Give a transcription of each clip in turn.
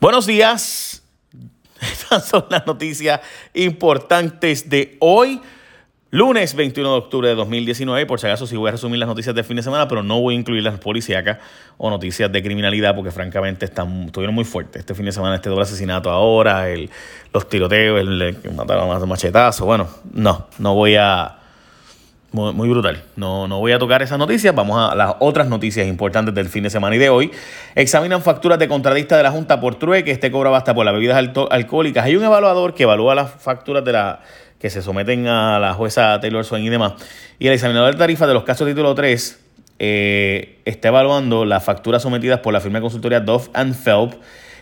Buenos días. Estas son las noticias importantes de hoy, lunes 21 de octubre de 2019. Por si acaso, si voy a resumir las noticias del fin de semana, pero no voy a incluir las policíacas o noticias de criminalidad, porque francamente están, estuvieron muy fuertes. Este fin de semana, este doble asesinato ahora, el, los tiroteos, el, que mataron a machetazo. Bueno, no, no voy a muy, brutal. No, no voy a tocar esas noticias. Vamos a las otras noticias importantes del fin de semana y de hoy. Examinan facturas de contratista de la Junta por trueque. Este cobra hasta por las bebidas alcohólicas. Hay un evaluador que evalúa las facturas de la que se someten a la jueza Taylor Swain y demás. Y el examinador de tarifas de los casos título 3 eh, está evaluando las facturas sometidas por la firma de consultoría Dove and Phelps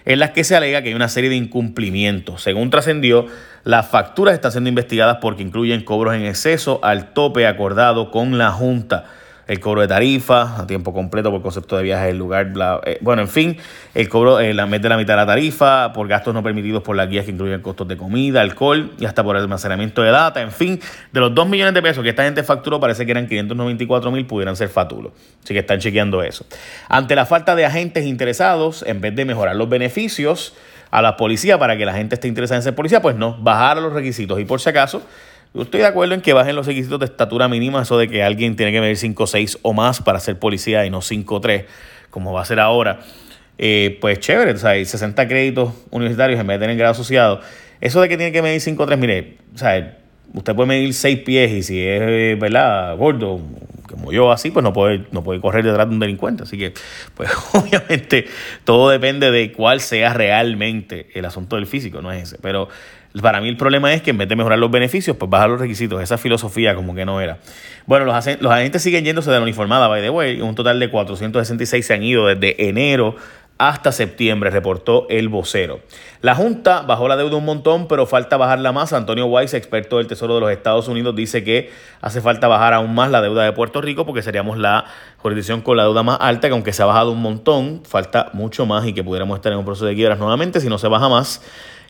en las que se alega que hay una serie de incumplimientos. Según trascendió, las facturas están siendo investigadas porque incluyen cobros en exceso al tope acordado con la Junta el cobro de tarifa a tiempo completo por concepto de viaje del lugar, eh, bueno, en fin, el cobro, eh, la mete la mitad de la tarifa por gastos no permitidos por las guías que incluyen costos de comida, alcohol y hasta por almacenamiento de data, en fin, de los 2 millones de pesos que esta gente facturó, parece que eran 594 mil, pudieran ser fatulos. Así que están chequeando eso. Ante la falta de agentes interesados, en vez de mejorar los beneficios a la policía para que la gente esté interesada en ser policía, pues no, bajar los requisitos. Y por si acaso, yo estoy de acuerdo en que bajen los requisitos de estatura mínima, eso de que alguien tiene que medir 5'6 o más para ser policía y no 5'3, como va a ser ahora. Eh, pues chévere, o sea, 60 créditos universitarios en vez de tener grado asociado. Eso de que tiene que medir 5'3, mire, o sea, usted puede medir 6 pies y si es, ¿verdad?, gordo, como yo así, pues no puede, no puede correr detrás de un delincuente. Así que, pues obviamente todo depende de cuál sea realmente el asunto del físico, no es ese. Pero para mí el problema es que en vez de mejorar los beneficios, pues bajar los requisitos. Esa filosofía como que no era. Bueno, los, agentes siguen yéndose de la uniformada, by the way. Un total de 466 se han ido desde enero hasta septiembre, reportó el vocero. La Junta bajó la deuda un montón, pero falta bajarla más. Antonio Weiss, experto del Tesoro de los Estados Unidos, dice que hace falta bajar aún más la deuda de Puerto Rico porque seríamos la jurisdicción con la deuda más alta, que aunque se ha bajado un montón, falta mucho más y que pudiéramos estar en un proceso de quiebras nuevamente si no se baja más.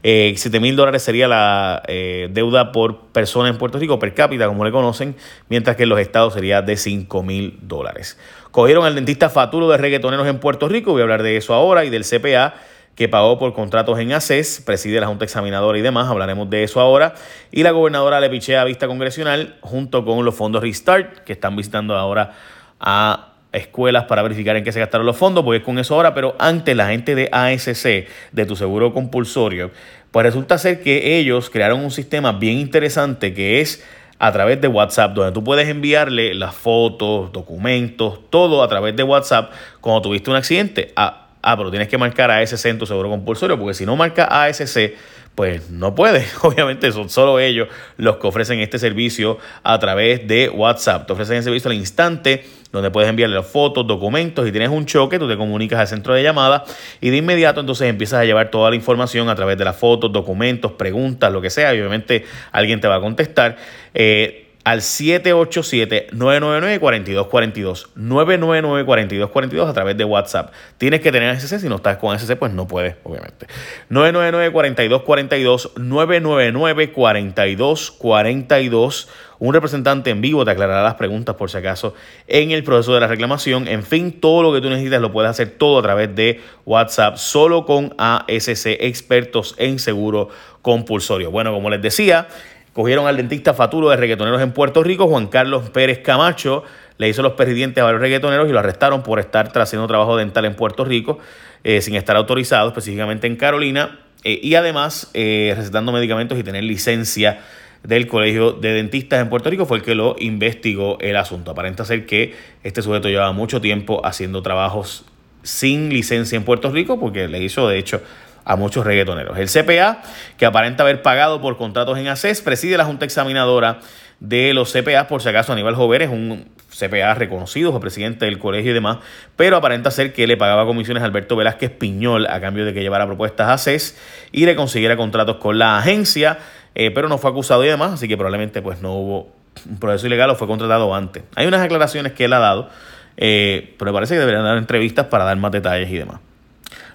Eh, 7 mil dólares sería la eh, deuda por persona en Puerto Rico, per cápita, como le conocen, mientras que en los estados sería de 5 mil dólares. Cogieron al dentista Faturo de reggaetoneros en Puerto Rico, voy a hablar de eso ahora, y del CPA que pagó por contratos en ACES, preside la Junta Examinadora y demás, hablaremos de eso ahora. Y la gobernadora le pichea a vista congresional junto con los fondos Restart, que están visitando ahora a escuelas para verificar en qué se gastaron los fondos, voy con eso ahora, pero antes la gente de ASC, de tu seguro compulsorio, pues resulta ser que ellos crearon un sistema bien interesante que es a través de WhatsApp, donde tú puedes enviarle las fotos, documentos, todo a través de WhatsApp cuando tuviste un accidente. Ah, ah pero tienes que marcar ASC en tu seguro compulsorio, porque si no marca ASC, pues no puede. Obviamente son solo ellos los que ofrecen este servicio a través de WhatsApp. Te ofrecen el servicio al instante donde puedes enviarle fotos, documentos y tienes un choque, tú te comunicas al centro de llamada y de inmediato entonces empiezas a llevar toda la información a través de las fotos, documentos, preguntas, lo que sea y obviamente alguien te va a contestar. Eh, al 787-999-4242. 999-4242 a través de WhatsApp. Tienes que tener SC, si no estás con SC, pues no puedes, obviamente. 999-4242, 999-4242. Un representante en vivo te aclarará las preguntas por si acaso en el proceso de la reclamación. En fin, todo lo que tú necesitas lo puedes hacer todo a través de WhatsApp, solo con ASC, expertos en seguro compulsorio. Bueno, como les decía, Cogieron al dentista Faturo de reggaetoneros en Puerto Rico, Juan Carlos Pérez Camacho, le hizo los perdientes a varios reggaetoneros y lo arrestaron por estar haciendo trabajo dental en Puerto Rico eh, sin estar autorizado, específicamente en Carolina, eh, y además eh, recetando medicamentos y tener licencia del Colegio de Dentistas en Puerto Rico fue el que lo investigó el asunto. Aparenta ser que este sujeto llevaba mucho tiempo haciendo trabajos sin licencia en Puerto Rico porque le hizo de hecho a muchos reggaetoneros. El CPA, que aparenta haber pagado por contratos en ACES, preside la Junta Examinadora de los CPA, por si acaso Aníbal Jover es un CPA reconocido, fue presidente del colegio y demás, pero aparenta ser que le pagaba comisiones a Alberto Velázquez Piñol a cambio de que llevara propuestas a CES y le consiguiera contratos con la agencia, eh, pero no fue acusado y demás, así que probablemente pues no hubo un proceso ilegal o fue contratado antes. Hay unas aclaraciones que él ha dado, eh, pero parece que deberían dar entrevistas para dar más detalles y demás.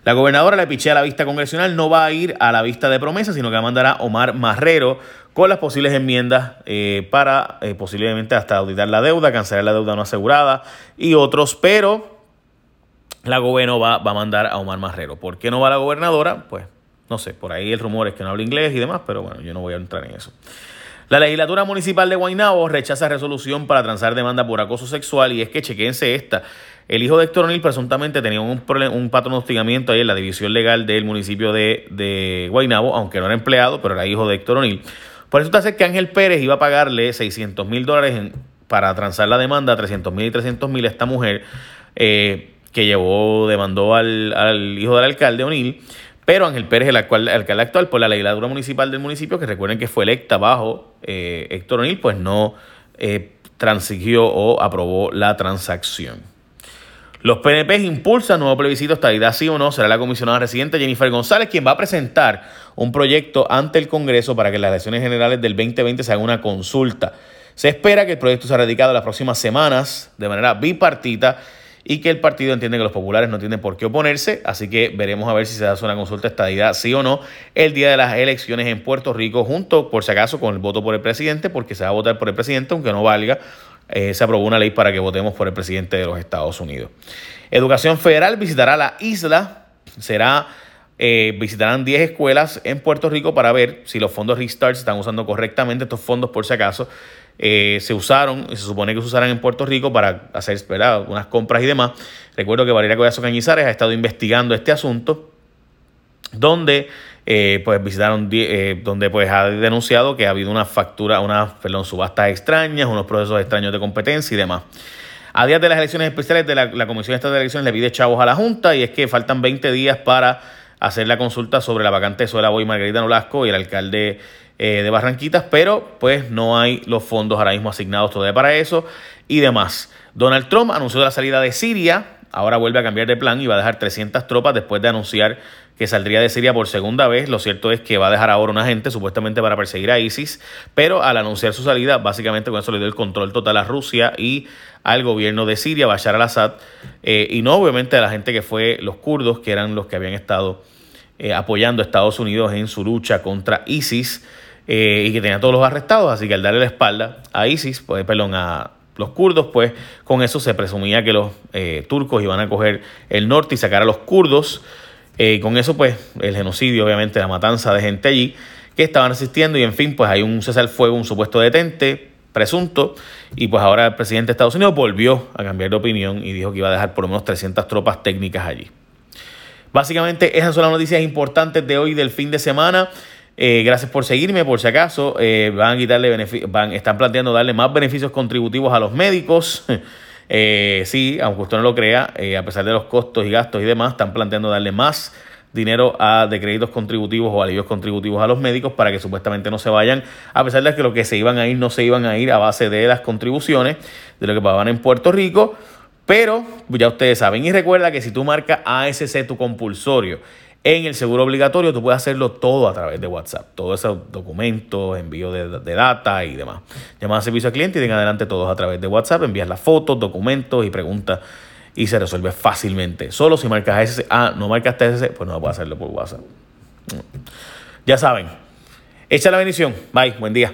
La gobernadora le pichea a la vista congresional, no va a ir a la vista de promesa, sino que va a mandar a Omar Marrero con las posibles enmiendas eh, para eh, posiblemente hasta auditar la deuda, cancelar la deuda no asegurada y otros, pero la gobierno va, va a mandar a Omar Marrero. ¿Por qué no va la gobernadora? Pues no sé, por ahí el rumor es que no habla inglés y demás, pero bueno, yo no voy a entrar en eso. La legislatura municipal de Guaynabo rechaza resolución para transar demanda por acoso sexual y es que chequense esta. El hijo de Héctor O'Neill presuntamente tenía un, un patrón de ahí en la división legal del municipio de, de Guaynabo, aunque no era empleado, pero era hijo de Héctor O'Neill. Por eso hace que Ángel Pérez iba a pagarle 600 mil dólares para transar la demanda, 300 mil y 300 mil a esta mujer eh, que llevó, demandó al, al hijo del alcalde O'Neill pero Ángel Pérez, el, alcalde actual, por la legislatura municipal del municipio, que recuerden que fue electa bajo eh, Héctor O'Neill, pues no eh, transigió o aprobó la transacción. Los PNP impulsan nuevo plebiscito estadidad sí o no. Será la comisionada residente Jennifer González quien va a presentar un proyecto ante el Congreso para que las elecciones generales del 2020 se haga una consulta. Se espera que el proyecto sea radicado las próximas semanas de manera bipartita y que el partido entiende que los populares no tienen por qué oponerse, así que veremos a ver si se hace una consulta estadidad sí o no el día de las elecciones en Puerto Rico, junto, por si acaso, con el voto por el presidente, porque se va a votar por el presidente, aunque no valga, eh, se aprobó una ley para que votemos por el presidente de los Estados Unidos. Educación Federal visitará la isla, será... Eh, visitarán 10 escuelas en Puerto Rico para ver si los fondos Restart se están usando correctamente, estos fondos por si acaso, eh, se usaron, se supone que se usarán en Puerto Rico para hacer ¿verdad? unas compras y demás. Recuerdo que Valeria Collazo Cañizares ha estado investigando este asunto, donde eh, pues visitaron, eh, donde pues ha denunciado que ha habido una factura, unas, perdón, subastas extrañas, unos procesos extraños de competencia y demás. A días de las elecciones especiales de la, Comisión Estatal de Elecciones le pide chavos a la Junta y es que faltan 20 días para hacer la consulta sobre la vacante de la y Margarita Nolasco y el alcalde eh, de Barranquitas, pero pues no hay los fondos ahora mismo asignados todavía para eso y demás. Donald Trump anunció la salida de Siria, ahora vuelve a cambiar de plan y va a dejar 300 tropas después de anunciar que saldría de Siria por segunda vez. Lo cierto es que va a dejar ahora una gente supuestamente para perseguir a ISIS, pero al anunciar su salida, básicamente con eso le dio el control total a Rusia y al gobierno de Siria, Bashar al-Assad, eh, y no obviamente a la gente que fue los kurdos, que eran los que habían estado eh, apoyando a Estados Unidos en su lucha contra ISIS. Eh, y que tenía todos los arrestados, así que al darle la espalda a ISIS, pues, perdón, a los kurdos, pues con eso se presumía que los eh, turcos iban a coger el norte y sacar a los kurdos. Eh, con eso, pues, el genocidio, obviamente, la matanza de gente allí que estaban asistiendo y en fin, pues hay un cesar fuego, un supuesto detente presunto y pues ahora el presidente de Estados Unidos volvió a cambiar de opinión y dijo que iba a dejar por lo menos 300 tropas técnicas allí. Básicamente esas son las noticias importantes de hoy del fin de semana. Eh, gracias por seguirme, por si acaso. Eh, van a quitarle van, están planteando darle más beneficios contributivos a los médicos. Eh, sí, aunque usted no lo crea, a pesar de los costos y gastos y demás, están planteando darle más dinero a, de créditos contributivos o alivios contributivos a los médicos para que supuestamente no se vayan, a pesar de que lo que se iban a ir no se iban a ir a base de las contribuciones, de lo que pagaban en Puerto Rico. Pero ya ustedes saben. Y recuerda que si tú marcas ASC tu compulsorio en el seguro obligatorio tú puedes hacerlo todo a través de WhatsApp, todos esos documentos, envío de, data y demás. Llamas a servicio al cliente y den adelante todos a través de WhatsApp, envías las fotos, documentos y preguntas y se resuelve fácilmente. Solo si marcas ese, ah, no marcas ese, pues no puedes hacerlo por WhatsApp. Ya saben. Echa la bendición. Bye. Buen día.